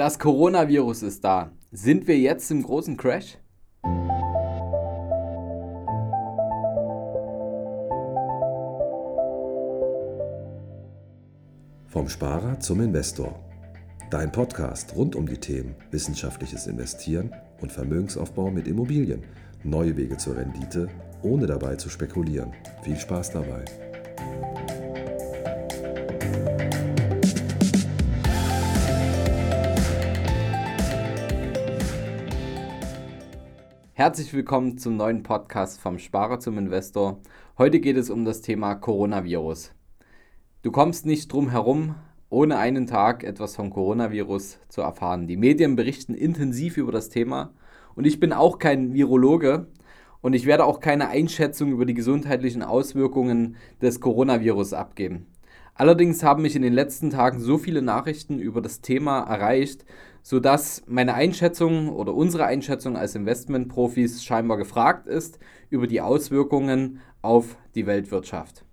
Das Coronavirus ist da. Sind wir jetzt im großen Crash? Vom Sparer zum Investor. Dein Podcast rund um die Themen wissenschaftliches Investieren und Vermögensaufbau mit Immobilien. Neue Wege zur Rendite, ohne dabei zu spekulieren. Viel Spaß dabei. Herzlich willkommen zum neuen Podcast vom Sparer zum Investor. Heute geht es um das Thema Coronavirus. Du kommst nicht drum herum, ohne einen Tag etwas vom Coronavirus zu erfahren. Die Medien berichten intensiv über das Thema und ich bin auch kein Virologe und ich werde auch keine Einschätzung über die gesundheitlichen Auswirkungen des Coronavirus abgeben. Allerdings haben mich in den letzten Tagen so viele Nachrichten über das Thema erreicht, sodass meine Einschätzung oder unsere Einschätzung als Investmentprofis scheinbar gefragt ist über die Auswirkungen auf die Weltwirtschaft.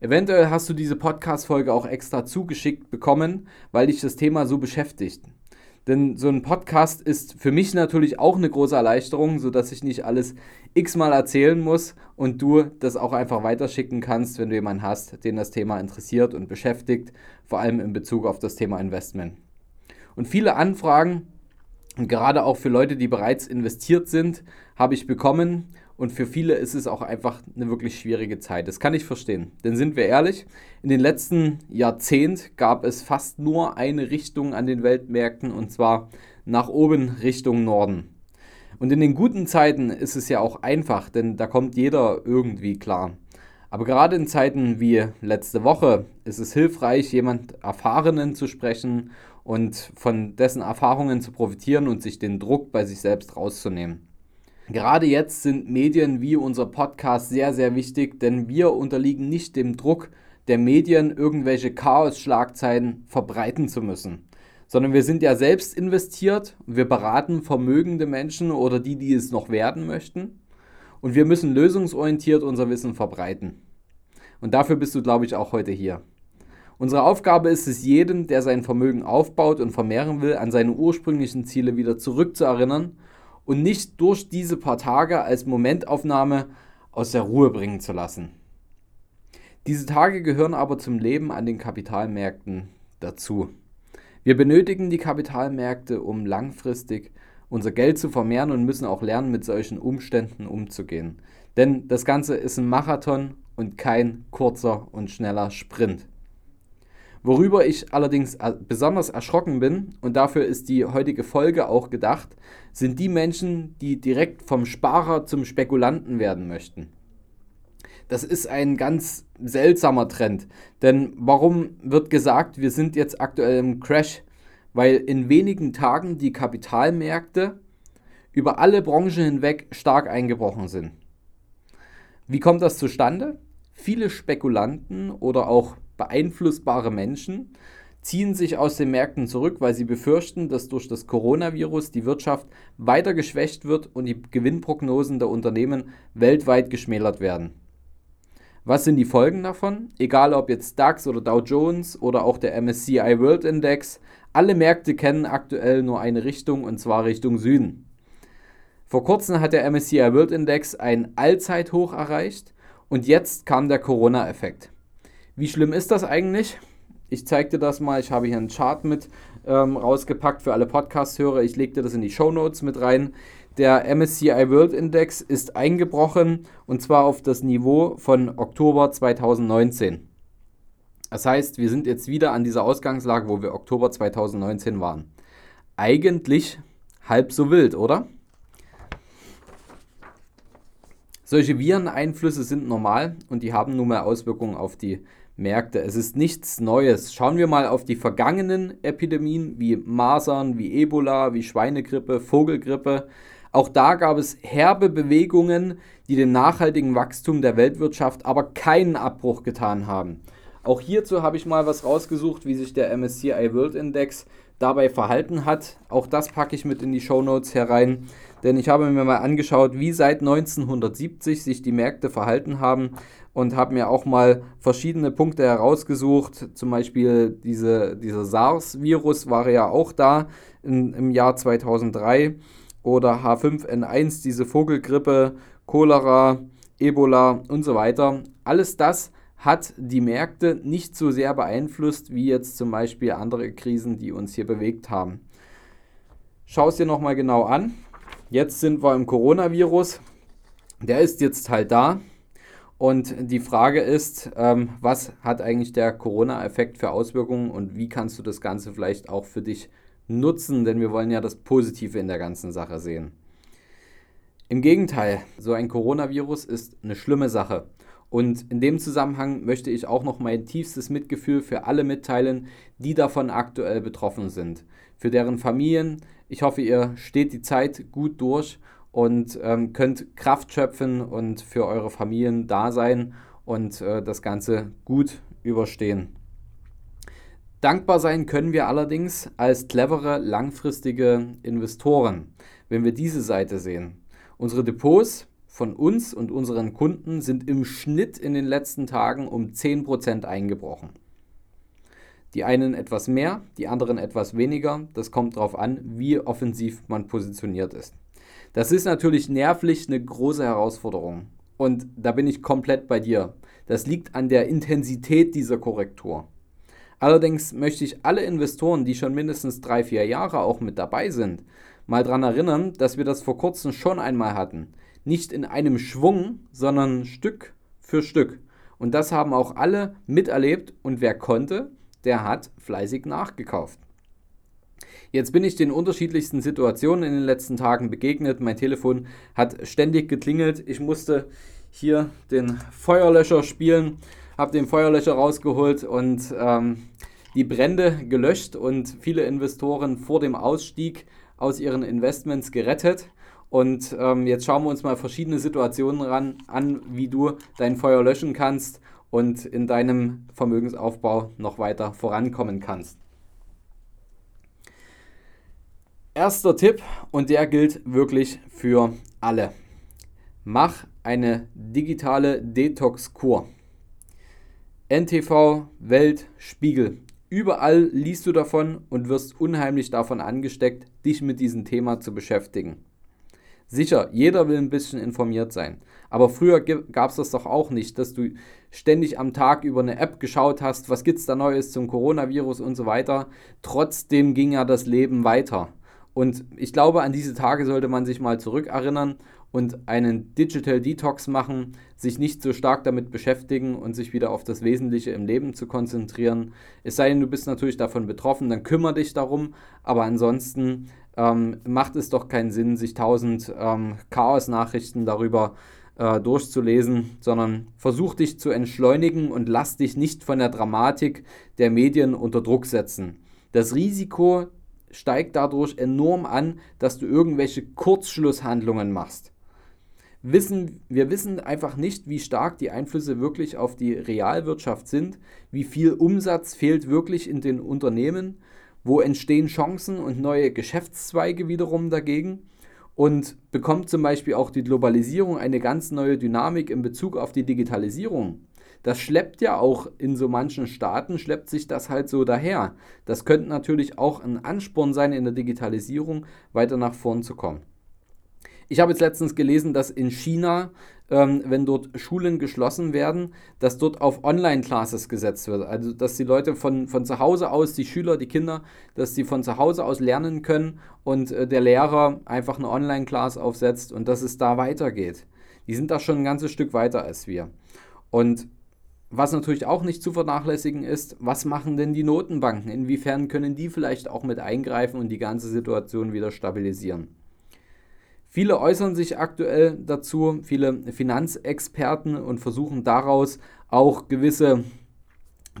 Eventuell hast du diese Podcast-Folge auch extra zugeschickt bekommen, weil dich das Thema so beschäftigt. Denn so ein Podcast ist für mich natürlich auch eine große Erleichterung, sodass ich nicht alles x-mal erzählen muss und du das auch einfach weiterschicken kannst, wenn du jemanden hast, den das Thema interessiert und beschäftigt, vor allem in Bezug auf das Thema Investment. Und viele Anfragen, gerade auch für Leute, die bereits investiert sind, habe ich bekommen. Und für viele ist es auch einfach eine wirklich schwierige Zeit. Das kann ich verstehen. Denn sind wir ehrlich, in den letzten Jahrzehnten gab es fast nur eine Richtung an den Weltmärkten und zwar nach oben Richtung Norden. Und in den guten Zeiten ist es ja auch einfach, denn da kommt jeder irgendwie klar. Aber gerade in Zeiten wie letzte Woche ist es hilfreich, jemand Erfahrenen zu sprechen und von dessen Erfahrungen zu profitieren und sich den Druck bei sich selbst rauszunehmen. Gerade jetzt sind Medien wie unser Podcast sehr, sehr wichtig, denn wir unterliegen nicht dem Druck der Medien, irgendwelche Chaos-Schlagzeilen verbreiten zu müssen sondern wir sind ja selbst investiert. Wir beraten vermögende Menschen oder die, die es noch werden möchten. Und wir müssen lösungsorientiert unser Wissen verbreiten. Und dafür bist du, glaube ich, auch heute hier. Unsere Aufgabe ist es, jeden, der sein Vermögen aufbaut und vermehren will, an seine ursprünglichen Ziele wieder zurückzuerinnern und nicht durch diese paar Tage als Momentaufnahme aus der Ruhe bringen zu lassen. Diese Tage gehören aber zum Leben an den Kapitalmärkten dazu. Wir benötigen die Kapitalmärkte, um langfristig unser Geld zu vermehren und müssen auch lernen, mit solchen Umständen umzugehen. Denn das Ganze ist ein Marathon und kein kurzer und schneller Sprint. Worüber ich allerdings besonders erschrocken bin, und dafür ist die heutige Folge auch gedacht, sind die Menschen, die direkt vom Sparer zum Spekulanten werden möchten. Das ist ein ganz seltsamer Trend. Denn warum wird gesagt, wir sind jetzt aktuell im Crash? Weil in wenigen Tagen die Kapitalmärkte über alle Branchen hinweg stark eingebrochen sind. Wie kommt das zustande? Viele Spekulanten oder auch beeinflussbare Menschen ziehen sich aus den Märkten zurück, weil sie befürchten, dass durch das Coronavirus die Wirtschaft weiter geschwächt wird und die Gewinnprognosen der Unternehmen weltweit geschmälert werden. Was sind die Folgen davon? Egal ob jetzt DAX oder Dow Jones oder auch der MSCI World Index, alle Märkte kennen aktuell nur eine Richtung und zwar Richtung Süden. Vor kurzem hat der MSCI World Index ein Allzeithoch erreicht und jetzt kam der Corona-Effekt. Wie schlimm ist das eigentlich? Ich zeige dir das mal. Ich habe hier einen Chart mit ähm, rausgepackt für alle Podcast-Hörer. Ich lege dir das in die Show Notes mit rein. Der MSCI World Index ist eingebrochen und zwar auf das Niveau von Oktober 2019. Das heißt, wir sind jetzt wieder an dieser Ausgangslage, wo wir Oktober 2019 waren. Eigentlich halb so wild, oder? Solche Vireneinflüsse sind normal und die haben nun mal Auswirkungen auf die Märkte. Es ist nichts Neues. Schauen wir mal auf die vergangenen Epidemien wie Masern, wie Ebola, wie Schweinegrippe, Vogelgrippe. Auch da gab es herbe Bewegungen, die dem nachhaltigen Wachstum der Weltwirtschaft aber keinen Abbruch getan haben. Auch hierzu habe ich mal was rausgesucht, wie sich der MSCI World Index dabei verhalten hat. Auch das packe ich mit in die Show Notes herein, denn ich habe mir mal angeschaut, wie seit 1970 sich die Märkte verhalten haben und habe mir auch mal verschiedene Punkte herausgesucht. Zum Beispiel diese, dieser SARS-Virus war ja auch da in, im Jahr 2003 oder H5N1, diese Vogelgrippe, Cholera, Ebola und so weiter. Alles das hat die Märkte nicht so sehr beeinflusst wie jetzt zum Beispiel andere Krisen, die uns hier bewegt haben. Schau es dir nochmal genau an. Jetzt sind wir im Coronavirus. Der ist jetzt halt da. Und die Frage ist, ähm, was hat eigentlich der Corona-Effekt für Auswirkungen und wie kannst du das Ganze vielleicht auch für dich nutzen? Denn wir wollen ja das Positive in der ganzen Sache sehen. Im Gegenteil, so ein Coronavirus ist eine schlimme Sache. Und in dem Zusammenhang möchte ich auch noch mein tiefstes Mitgefühl für alle mitteilen, die davon aktuell betroffen sind. Für deren Familien. Ich hoffe, ihr steht die Zeit gut durch und ähm, könnt Kraft schöpfen und für eure Familien da sein und äh, das Ganze gut überstehen. Dankbar sein können wir allerdings als clevere, langfristige Investoren, wenn wir diese Seite sehen. Unsere Depots von uns und unseren Kunden sind im Schnitt in den letzten Tagen um 10% eingebrochen. Die einen etwas mehr, die anderen etwas weniger. Das kommt darauf an, wie offensiv man positioniert ist. Das ist natürlich nervlich eine große Herausforderung. Und da bin ich komplett bei dir. Das liegt an der Intensität dieser Korrektur. Allerdings möchte ich alle Investoren, die schon mindestens drei, vier Jahre auch mit dabei sind, mal daran erinnern, dass wir das vor kurzem schon einmal hatten nicht in einem Schwung, sondern Stück für Stück. Und das haben auch alle miterlebt und wer konnte, der hat fleißig nachgekauft. Jetzt bin ich den unterschiedlichsten Situationen in den letzten Tagen begegnet. Mein Telefon hat ständig geklingelt. Ich musste hier den Feuerlöscher spielen, habe den Feuerlöscher rausgeholt und ähm, die Brände gelöscht und viele Investoren vor dem Ausstieg aus ihren Investments gerettet. Und ähm, jetzt schauen wir uns mal verschiedene Situationen ran, an, wie du dein Feuer löschen kannst und in deinem Vermögensaufbau noch weiter vorankommen kannst. Erster Tipp und der gilt wirklich für alle. Mach eine digitale Detox-Kur. NTV, Welt, Spiegel. Überall liest du davon und wirst unheimlich davon angesteckt, dich mit diesem Thema zu beschäftigen. Sicher, jeder will ein bisschen informiert sein. Aber früher gab es das doch auch nicht, dass du ständig am Tag über eine App geschaut hast, was gibt es da Neues zum Coronavirus und so weiter. Trotzdem ging ja das Leben weiter. Und ich glaube, an diese Tage sollte man sich mal zurückerinnern und einen Digital Detox machen, sich nicht so stark damit beschäftigen und sich wieder auf das Wesentliche im Leben zu konzentrieren. Es sei denn, du bist natürlich davon betroffen, dann kümmere dich darum. Aber ansonsten ähm, macht es doch keinen Sinn, sich tausend ähm, Chaos-Nachrichten darüber äh, durchzulesen, sondern versuch dich zu entschleunigen und lass dich nicht von der Dramatik der Medien unter Druck setzen. Das Risiko steigt dadurch enorm an, dass du irgendwelche Kurzschlusshandlungen machst. Wissen, wir wissen einfach nicht, wie stark die Einflüsse wirklich auf die Realwirtschaft sind, wie viel Umsatz fehlt wirklich in den Unternehmen wo entstehen Chancen und neue Geschäftszweige wiederum dagegen? Und bekommt zum Beispiel auch die Globalisierung eine ganz neue Dynamik in Bezug auf die Digitalisierung? Das schleppt ja auch in so manchen Staaten, schleppt sich das halt so daher. Das könnte natürlich auch ein Ansporn sein, in der Digitalisierung weiter nach vorn zu kommen. Ich habe jetzt letztens gelesen, dass in China, ähm, wenn dort Schulen geschlossen werden, dass dort auf Online-Classes gesetzt wird. Also, dass die Leute von, von zu Hause aus, die Schüler, die Kinder, dass sie von zu Hause aus lernen können und äh, der Lehrer einfach eine Online-Class aufsetzt und dass es da weitergeht. Die sind da schon ein ganzes Stück weiter als wir. Und was natürlich auch nicht zu vernachlässigen ist, was machen denn die Notenbanken? Inwiefern können die vielleicht auch mit eingreifen und die ganze Situation wieder stabilisieren? Viele äußern sich aktuell dazu, viele Finanzexperten und versuchen daraus auch gewisse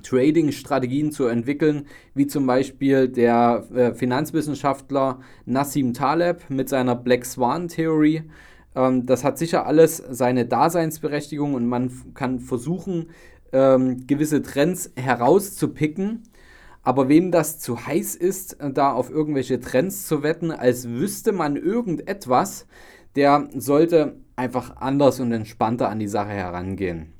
Trading-Strategien zu entwickeln, wie zum Beispiel der äh, Finanzwissenschaftler Nassim Taleb mit seiner Black Swan-Theorie. Ähm, das hat sicher alles seine Daseinsberechtigung und man kann versuchen, ähm, gewisse Trends herauszupicken. Aber wem das zu heiß ist, da auf irgendwelche Trends zu wetten, als wüsste man irgendetwas, der sollte einfach anders und entspannter an die Sache herangehen.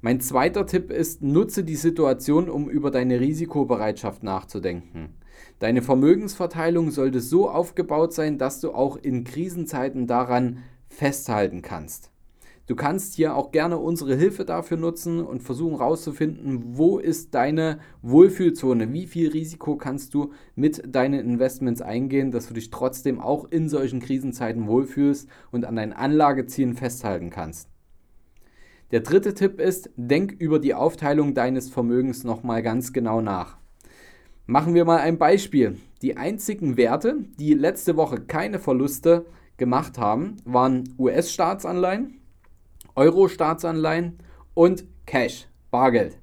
Mein zweiter Tipp ist, nutze die Situation, um über deine Risikobereitschaft nachzudenken. Deine Vermögensverteilung sollte so aufgebaut sein, dass du auch in Krisenzeiten daran festhalten kannst. Du kannst hier auch gerne unsere Hilfe dafür nutzen und versuchen herauszufinden, wo ist deine Wohlfühlzone, wie viel Risiko kannst du mit deinen Investments eingehen, dass du dich trotzdem auch in solchen Krisenzeiten wohlfühlst und an deinen Anlagezielen festhalten kannst. Der dritte Tipp ist, denk über die Aufteilung deines Vermögens nochmal ganz genau nach. Machen wir mal ein Beispiel. Die einzigen Werte, die letzte Woche keine Verluste gemacht haben, waren US-Staatsanleihen, Euro-Staatsanleihen und Cash, Bargeld.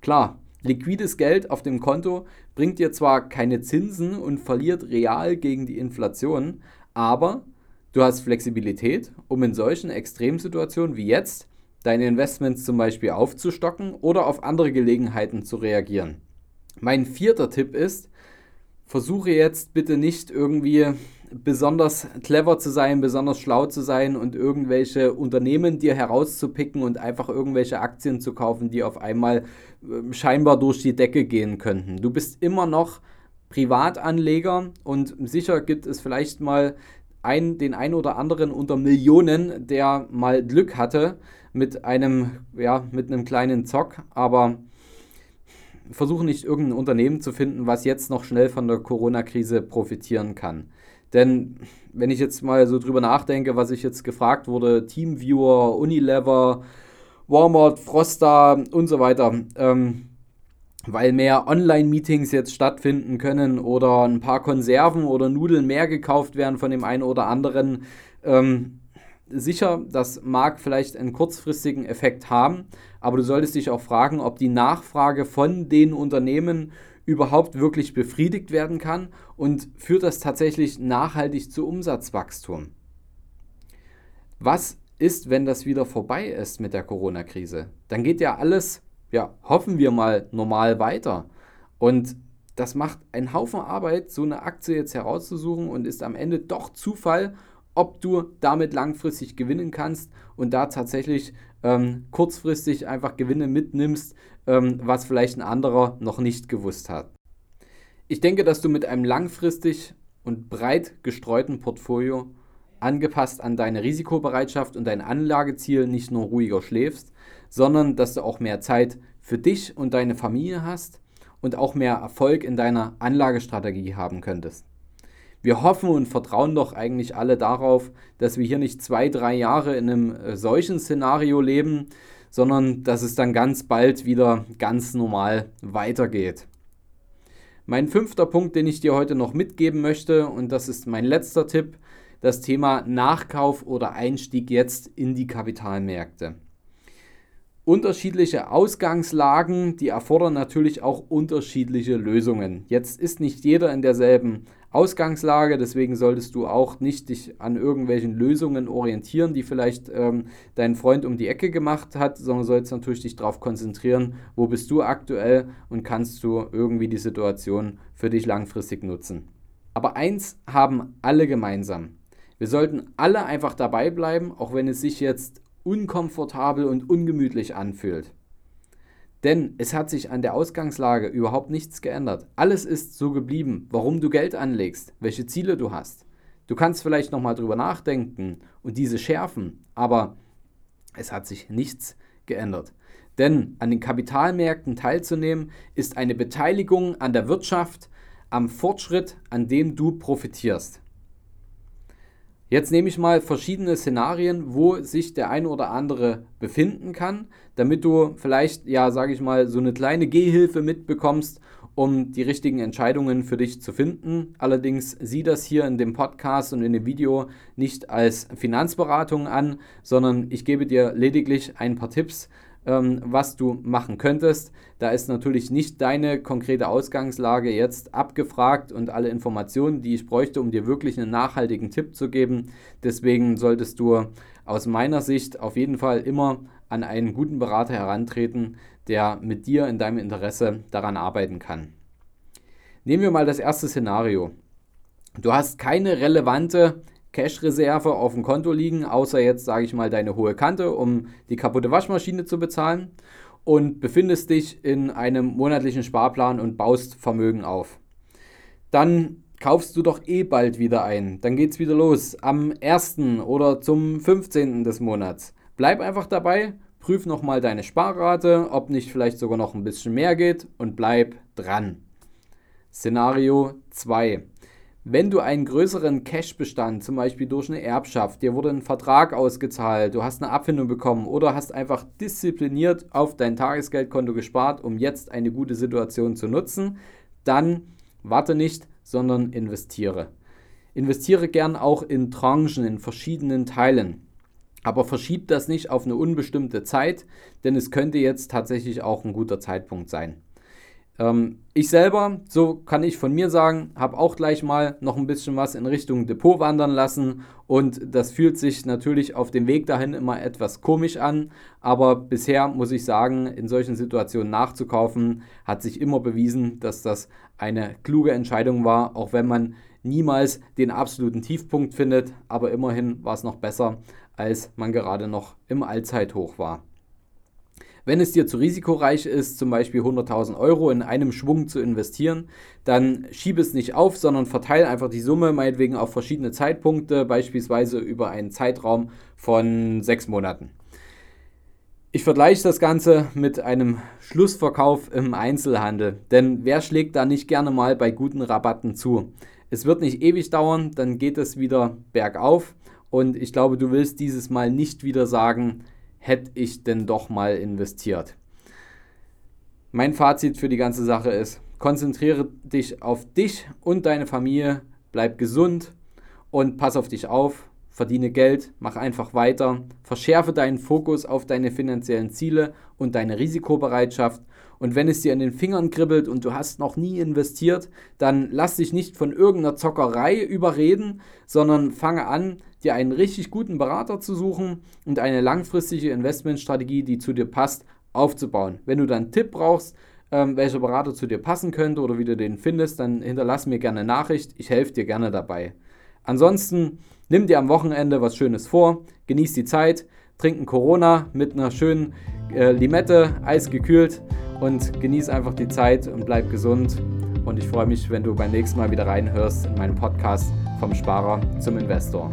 Klar, liquides Geld auf dem Konto bringt dir zwar keine Zinsen und verliert real gegen die Inflation, aber du hast Flexibilität, um in solchen Extremsituationen wie jetzt deine Investments zum Beispiel aufzustocken oder auf andere Gelegenheiten zu reagieren. Mein vierter Tipp ist, versuche jetzt bitte nicht irgendwie besonders clever zu sein, besonders schlau zu sein und irgendwelche Unternehmen dir herauszupicken und einfach irgendwelche Aktien zu kaufen, die auf einmal äh, scheinbar durch die Decke gehen könnten. Du bist immer noch Privatanleger und sicher gibt es vielleicht mal ein, den einen oder anderen unter Millionen, der mal Glück hatte mit einem, ja, mit einem kleinen Zock, aber versuche nicht irgendein Unternehmen zu finden, was jetzt noch schnell von der Corona-Krise profitieren kann. Denn wenn ich jetzt mal so drüber nachdenke, was ich jetzt gefragt wurde, Teamviewer, Unilever, Walmart, Frosta und so weiter, ähm, weil mehr Online-Meetings jetzt stattfinden können oder ein paar Konserven oder Nudeln mehr gekauft werden von dem einen oder anderen. Ähm, sicher, das mag vielleicht einen kurzfristigen Effekt haben, aber du solltest dich auch fragen, ob die Nachfrage von den Unternehmen überhaupt wirklich befriedigt werden kann und führt das tatsächlich nachhaltig zu Umsatzwachstum. Was ist, wenn das wieder vorbei ist mit der Corona-Krise? Dann geht ja alles, ja, hoffen wir mal, normal weiter. Und das macht einen Haufen Arbeit, so eine Aktie jetzt herauszusuchen und ist am Ende doch Zufall, ob du damit langfristig gewinnen kannst und da tatsächlich ähm, kurzfristig einfach Gewinne mitnimmst, ähm, was vielleicht ein anderer noch nicht gewusst hat. Ich denke, dass du mit einem langfristig und breit gestreuten Portfolio angepasst an deine Risikobereitschaft und dein Anlageziel nicht nur ruhiger schläfst, sondern dass du auch mehr Zeit für dich und deine Familie hast und auch mehr Erfolg in deiner Anlagestrategie haben könntest. Wir hoffen und vertrauen doch eigentlich alle darauf, dass wir hier nicht zwei, drei Jahre in einem äh, solchen Szenario leben, sondern dass es dann ganz bald wieder ganz normal weitergeht. Mein fünfter Punkt, den ich dir heute noch mitgeben möchte, und das ist mein letzter Tipp, das Thema Nachkauf oder Einstieg jetzt in die Kapitalmärkte. Unterschiedliche Ausgangslagen, die erfordern natürlich auch unterschiedliche Lösungen. Jetzt ist nicht jeder in derselben Ausgangslage. Deswegen solltest du auch nicht dich an irgendwelchen Lösungen orientieren, die vielleicht ähm, dein Freund um die Ecke gemacht hat, sondern sollst natürlich dich darauf konzentrieren, wo bist du aktuell und kannst du irgendwie die Situation für dich langfristig nutzen. Aber eins haben alle gemeinsam. Wir sollten alle einfach dabei bleiben, auch wenn es sich jetzt unkomfortabel und ungemütlich anfühlt. Denn es hat sich an der Ausgangslage überhaupt nichts geändert. Alles ist so geblieben, warum du Geld anlegst, welche Ziele du hast. Du kannst vielleicht nochmal drüber nachdenken und diese schärfen, aber es hat sich nichts geändert. Denn an den Kapitalmärkten teilzunehmen ist eine Beteiligung an der Wirtschaft, am Fortschritt, an dem du profitierst. Jetzt nehme ich mal verschiedene Szenarien, wo sich der eine oder andere befinden kann, damit du vielleicht, ja, sage ich mal, so eine kleine Gehhilfe mitbekommst, um die richtigen Entscheidungen für dich zu finden. Allerdings sieh das hier in dem Podcast und in dem Video nicht als Finanzberatung an, sondern ich gebe dir lediglich ein paar Tipps, ähm, was du machen könntest. Da ist natürlich nicht deine konkrete Ausgangslage jetzt abgefragt und alle Informationen, die ich bräuchte, um dir wirklich einen nachhaltigen Tipp zu geben. Deswegen solltest du aus meiner Sicht auf jeden Fall immer an einen guten Berater herantreten, der mit dir in deinem Interesse daran arbeiten kann. Nehmen wir mal das erste Szenario. Du hast keine relevante Cash-Reserve auf dem Konto liegen, außer jetzt, sage ich mal, deine hohe Kante, um die kaputte Waschmaschine zu bezahlen und befindest dich in einem monatlichen Sparplan und baust Vermögen auf. Dann kaufst du doch eh bald wieder ein. Dann geht es wieder los am 1. oder zum 15. des Monats. Bleib einfach dabei, prüf nochmal deine Sparrate, ob nicht vielleicht sogar noch ein bisschen mehr geht und bleib dran. Szenario 2. Wenn du einen größeren Cash-Bestand, zum Beispiel durch eine Erbschaft, dir wurde ein Vertrag ausgezahlt, du hast eine Abfindung bekommen oder hast einfach diszipliniert auf dein Tagesgeldkonto gespart, um jetzt eine gute Situation zu nutzen, dann warte nicht, sondern investiere. Investiere gern auch in Tranchen, in verschiedenen Teilen. Aber verschieb das nicht auf eine unbestimmte Zeit, denn es könnte jetzt tatsächlich auch ein guter Zeitpunkt sein. Ähm, ich selber, so kann ich von mir sagen, habe auch gleich mal noch ein bisschen was in Richtung Depot wandern lassen. Und das fühlt sich natürlich auf dem Weg dahin immer etwas komisch an, aber bisher muss ich sagen, in solchen Situationen nachzukaufen, hat sich immer bewiesen, dass das eine kluge Entscheidung war, auch wenn man niemals den absoluten Tiefpunkt findet, aber immerhin war es noch besser, als man gerade noch im Allzeithoch war. Wenn es dir zu risikoreich ist, zum Beispiel 100.000 Euro in einem Schwung zu investieren, dann schiebe es nicht auf, sondern verteile einfach die Summe meinetwegen auf verschiedene Zeitpunkte, beispielsweise über einen Zeitraum von sechs Monaten. Ich vergleiche das Ganze mit einem Schlussverkauf im Einzelhandel, denn wer schlägt da nicht gerne mal bei guten Rabatten zu? Es wird nicht ewig dauern, dann geht es wieder bergauf und ich glaube, du willst dieses Mal nicht wieder sagen, hätte ich denn doch mal investiert. Mein Fazit für die ganze Sache ist, konzentriere dich auf dich und deine Familie, bleib gesund und pass auf dich auf, verdiene Geld, mach einfach weiter, verschärfe deinen Fokus auf deine finanziellen Ziele und deine Risikobereitschaft und wenn es dir in den Fingern kribbelt und du hast noch nie investiert, dann lass dich nicht von irgendeiner Zockerei überreden, sondern fange an, dir einen richtig guten Berater zu suchen und eine langfristige Investmentstrategie, die zu dir passt, aufzubauen. Wenn du dann einen Tipp brauchst, ähm, welcher Berater zu dir passen könnte oder wie du den findest, dann hinterlass mir gerne eine Nachricht. Ich helfe dir gerne dabei. Ansonsten nimm dir am Wochenende was Schönes vor, genieß die Zeit, trink ein Corona mit einer schönen äh, Limette, eisgekühlt und genieß einfach die Zeit und bleib gesund. Und ich freue mich, wenn du beim nächsten Mal wieder reinhörst in meinen Podcast vom Sparer zum Investor.